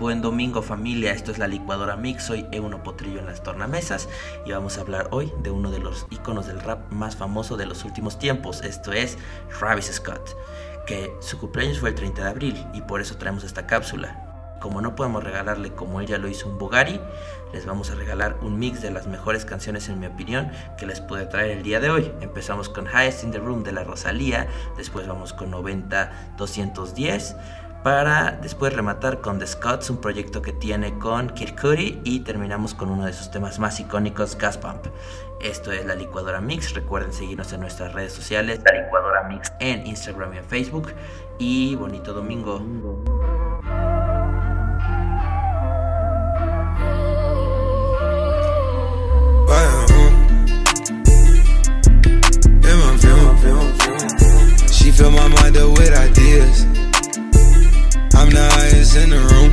Buen domingo familia, esto es la licuadora Mix, soy Euno Potrillo en las tornamesas y vamos a hablar hoy de uno de los iconos del rap más famoso de los últimos tiempos, esto es Travis Scott, que su cumpleaños fue el 30 de abril y por eso traemos esta cápsula. Como no podemos regalarle como ella lo hizo un Bugari, les vamos a regalar un mix de las mejores canciones en mi opinión que les pude traer el día de hoy. Empezamos con Highest in the Room de la Rosalía, después vamos con 90 210 para después rematar con The Scots, un proyecto que tiene con Kid y terminamos con uno de sus temas más icónicos, Gas Pump. Esto es La Licuadora Mix, recuerden seguirnos en nuestras redes sociales, La Licuadora Mix en Instagram y en Facebook y bonito domingo. I'm the highest in the room.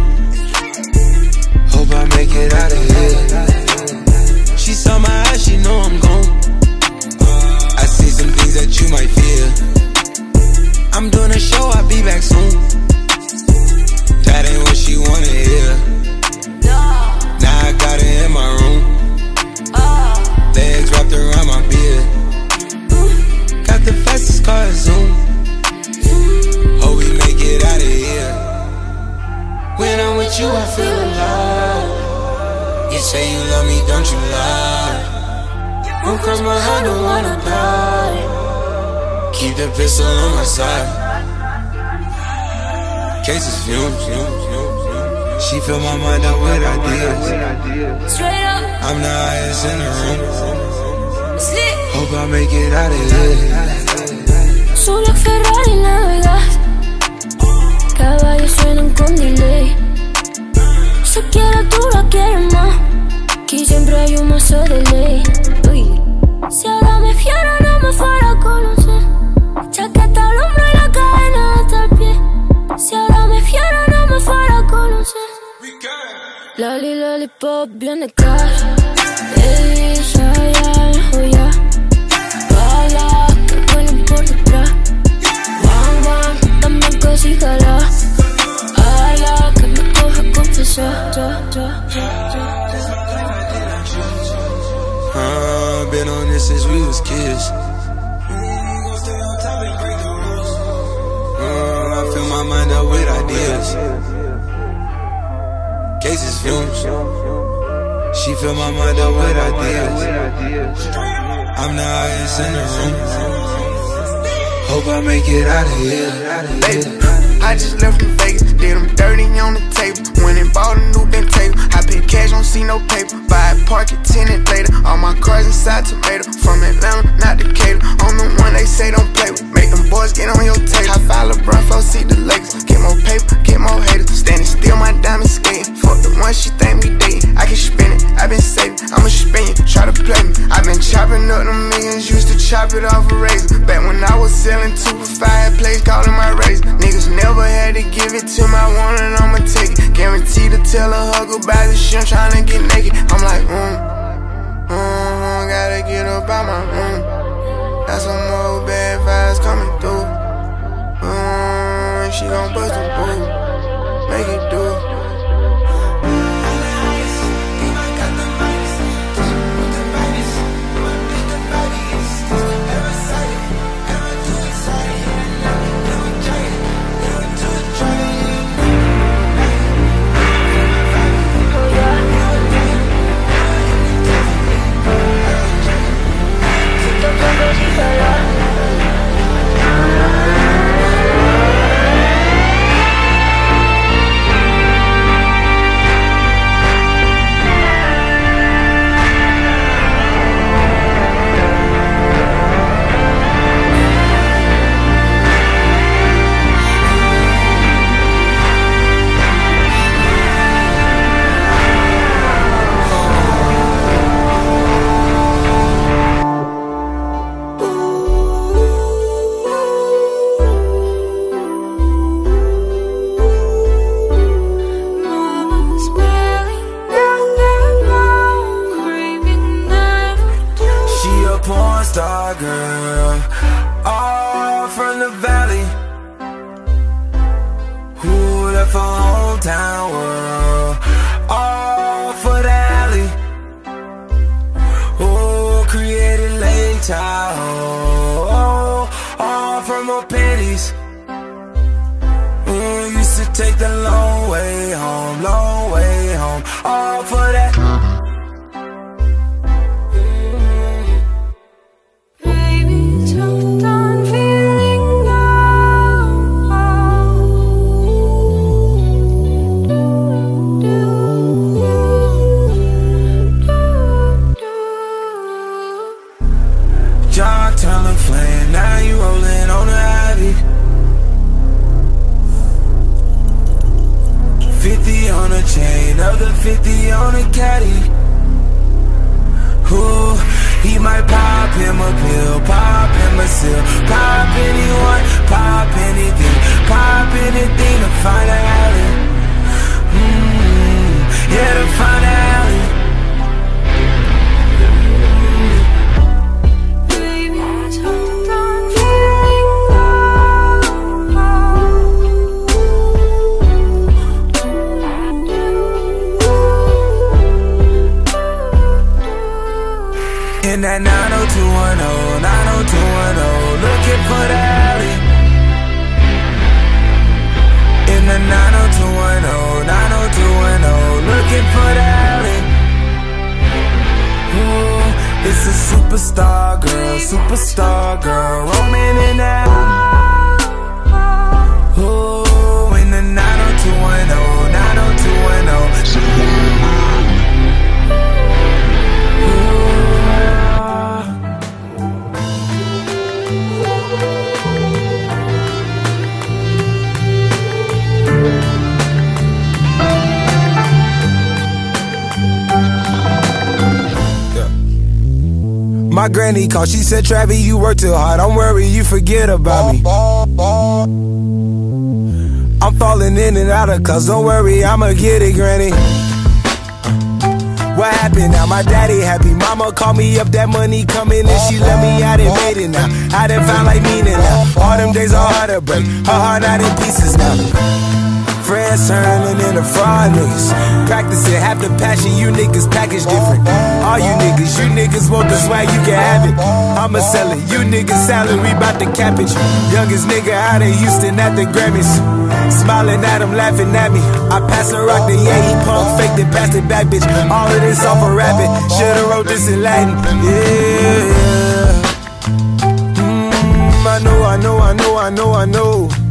Hope I make it out of here. She saw my eyes, she know I'm gone. I see some things that you might fear. I'm doing a show, I'll be back soon. Say you love me, don't you lie? Don't cross my heart, don't wanna die. Keep the pistol on my side. Cases fumes. She fill my mind up with ideas. Straight up. I'm the highest in the room. Hope I make it out of here. Solo Ferrari navegas. Caballos suenan con delay. Si quiero tú la quieres más. Aquí siempre hay un mazo de ley. Uy. Si ahora me fiera, no me fuera a conocer. Chaqueta al hombro y la cadena hasta el pie. Si ahora me fiera, no me fuera a conocer. Lali, lali, pop, viene cash. Ella my up with ideas. I'm the highest in the room. Hope I make it out of here. I just left from Vegas, did them dirty on the table. Went and bought a new Bentayga. I pay cash, don't see no paper. Buy a park it tenant later. All my cars inside tomato. From Atlanta, not Decatur. I'm the one they say don't play with. Make them boys get on your tape. I file LeBron, flow, see the Lakers. Get more paper, get more haters. Standing still, my diamond skating. Fuck the one she think we chop it off a razor. Back when I was selling to a fireplace, calling my razor. Niggas never had to give it to my one and I'ma take it. Guaranteed to tell a hug about the shit, I'm trying to get naked. I'm like, mm, mm, gotta get up out my room. Got some more bad vibes coming through. Mm, she gon' bust a boo, make it do. from her panties. Ooh, used to take the long way home, long way home. All for that. down the flame, now you rolling on the Ivy. 50 on a chain, other 50 on a caddy. Ooh, he might pop him a pill, pop him a seal Pop anyone, pop anything, pop anything to find out mm -hmm, Yeah, to find out it's a superstar girl, superstar girl, roaming in the My granny called, she said, Travis, you work too hard. Don't worry, you forget about me. I'm falling in and out of cause don't worry, I'ma get it, granny. What happened now? My daddy happy. Mama called me up, that money coming and she let me out and made it now. I done found like meaning now. All them days are hard to break. Her heart out in pieces now. Friends turning into fraud niggas. Practicing half the passion, you niggas package different. All you niggas, you niggas want the swag, you can have it. I'ma sell it, you niggas salary bout to cap. Youngest nigga out of Houston at the Grammys. Smiling at him, laughing at me. I pass the rock to yeah, he punk faked it, passed it back, bitch. All of this off a rabbit. Should've wrote this in Latin. Yeah. Mm, I know, I know, I know, I know, I know.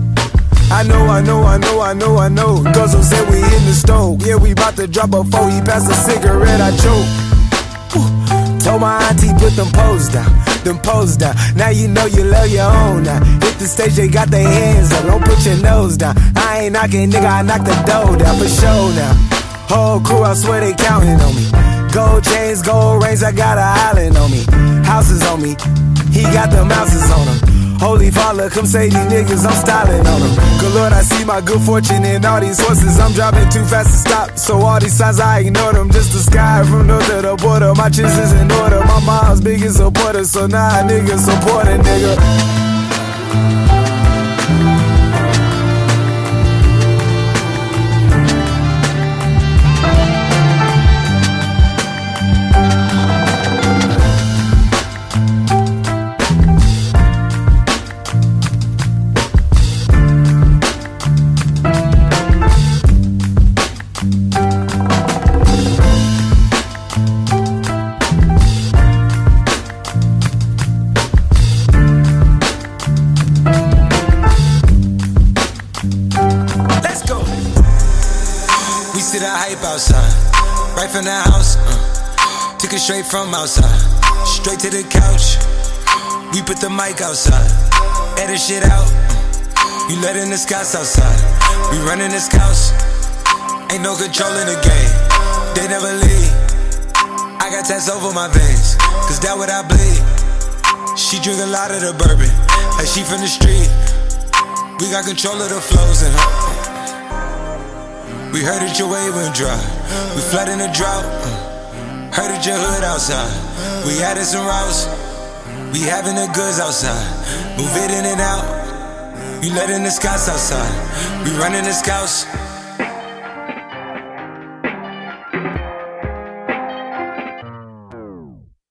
I know, I know, I know, I know, I know. Guzzle said we in the stove. Yeah, we bout to drop a four. He passed a cigarette, I choke. Told my auntie put them pose down, them pose down. Now you know you love your own now. Hit the stage, they got their hands up. Don't put your nose down. I ain't knocking, nigga, I knock the door down for sure now. Whole crew, I swear they counting on me. Gold chains, gold rings, I got an island on me. Houses on me, he got the mouses on him. Holy father, come say these niggas, I'm styling on them. Lord, I see my good fortune in all these horses. I'm driving too fast to stop, so all these signs I ignore them. Just the sky from north to the border. My chips is in order. My mom's biggest supporter, so now nah, niggas support a nigga. From the house. Uh, took it straight from outside, straight to the couch. We put the mic outside, edit shit out. Uh, you letting the scouts outside. We running the scouts. Ain't no control in the game. They never leave. I got tats over my veins, cause that what I bleed. She drink a lot of the bourbon, like she from the street. We got control of the flows in her. We heard that your wave went dry. We flood in the drought. Heard that your hood outside. We added some routes. We having the goods outside. Move it in and out. You letting the scouts outside. We running the scouts.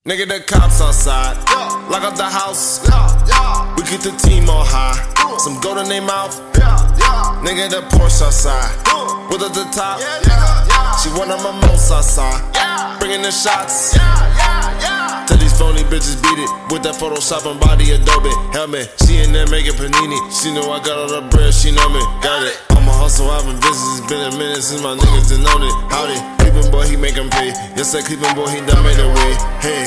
Nigga, the cops outside. Lock up the house. We keep the team on high. Some gold in their mouth. Nigga, the Porsche outside. With at the top. She of my most outside. Bringing the shots. Tell these phony bitches beat it with that Photoshop and body Adobe helmet. She in there making panini. She know I got all the bread. She know me. Got it. I'm a hustle. I've been busy. It's been a minute since my niggas done known it. Howdy. Cleveland boy, he make 'em pay. Yes, that Cleveland boy, he done made a way. Hey.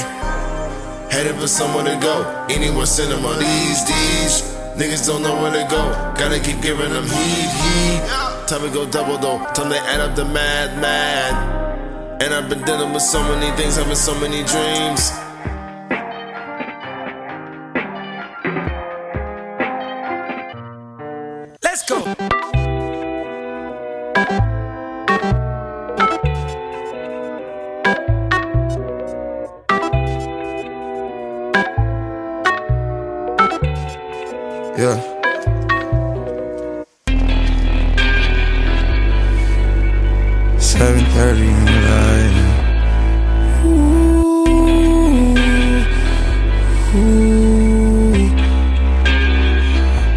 Headed for somewhere to go. Anywhere cinema. These, these. Niggas don't know where to go. Gotta keep giving them heat, heat. Time we go double though. Time they add up the mad, mad. And I've been dealing with so many things, having so many dreams. in.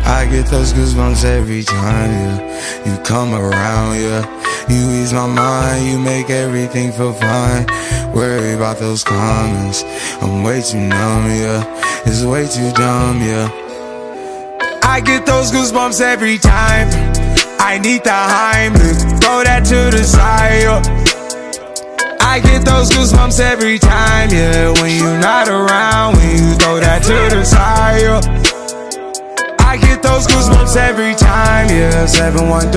I get those goosebumps every time, yeah You come around, yeah. You ease my mind, you make everything feel fine. Worry about those comments I'm way too numb, yeah. It's way too dumb, yeah. I get those goosebumps every time. I need the high. I get those goosebumps every time, yeah. When you're not around, when you throw that to the side. yeah. I get those goosebumps every time, yeah. 713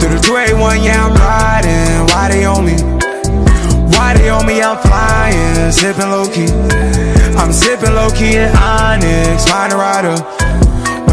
through the 281, yeah, I'm riding. Why they on me? Why they on me? I'm flying, sipping low key. I'm sipping low key in Onyx, find a rider.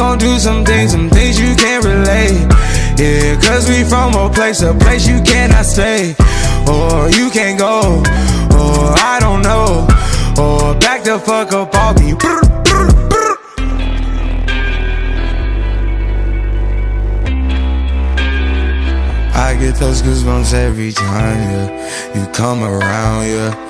Gon' do some things, some things you can't relate. Yeah, cause we from a place, a place you cannot stay. Or you can't go, or I don't know. Or back the fuck up brr. I get those goosebumps every time, yeah. You come around, yeah.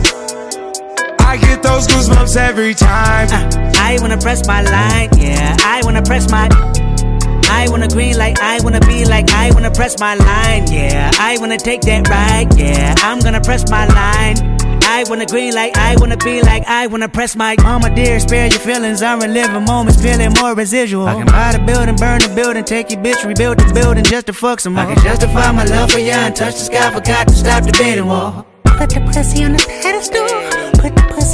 I get those goosebumps every time. Uh, I wanna press my line, yeah. I wanna press my. I wanna green like I wanna be like I wanna press my line, yeah. I wanna take that ride, yeah. I'm gonna press my line. I wanna green like I wanna be like I wanna press my mama dear, spare your feelings. I'm reliving moments, feeling more residual. I can buy the building, burn the building, take your bitch, rebuild the building just to fuck some more. I can justify my love for you and touch the sky, forgot to stop the bidding war. Put the pussy on the pedestal.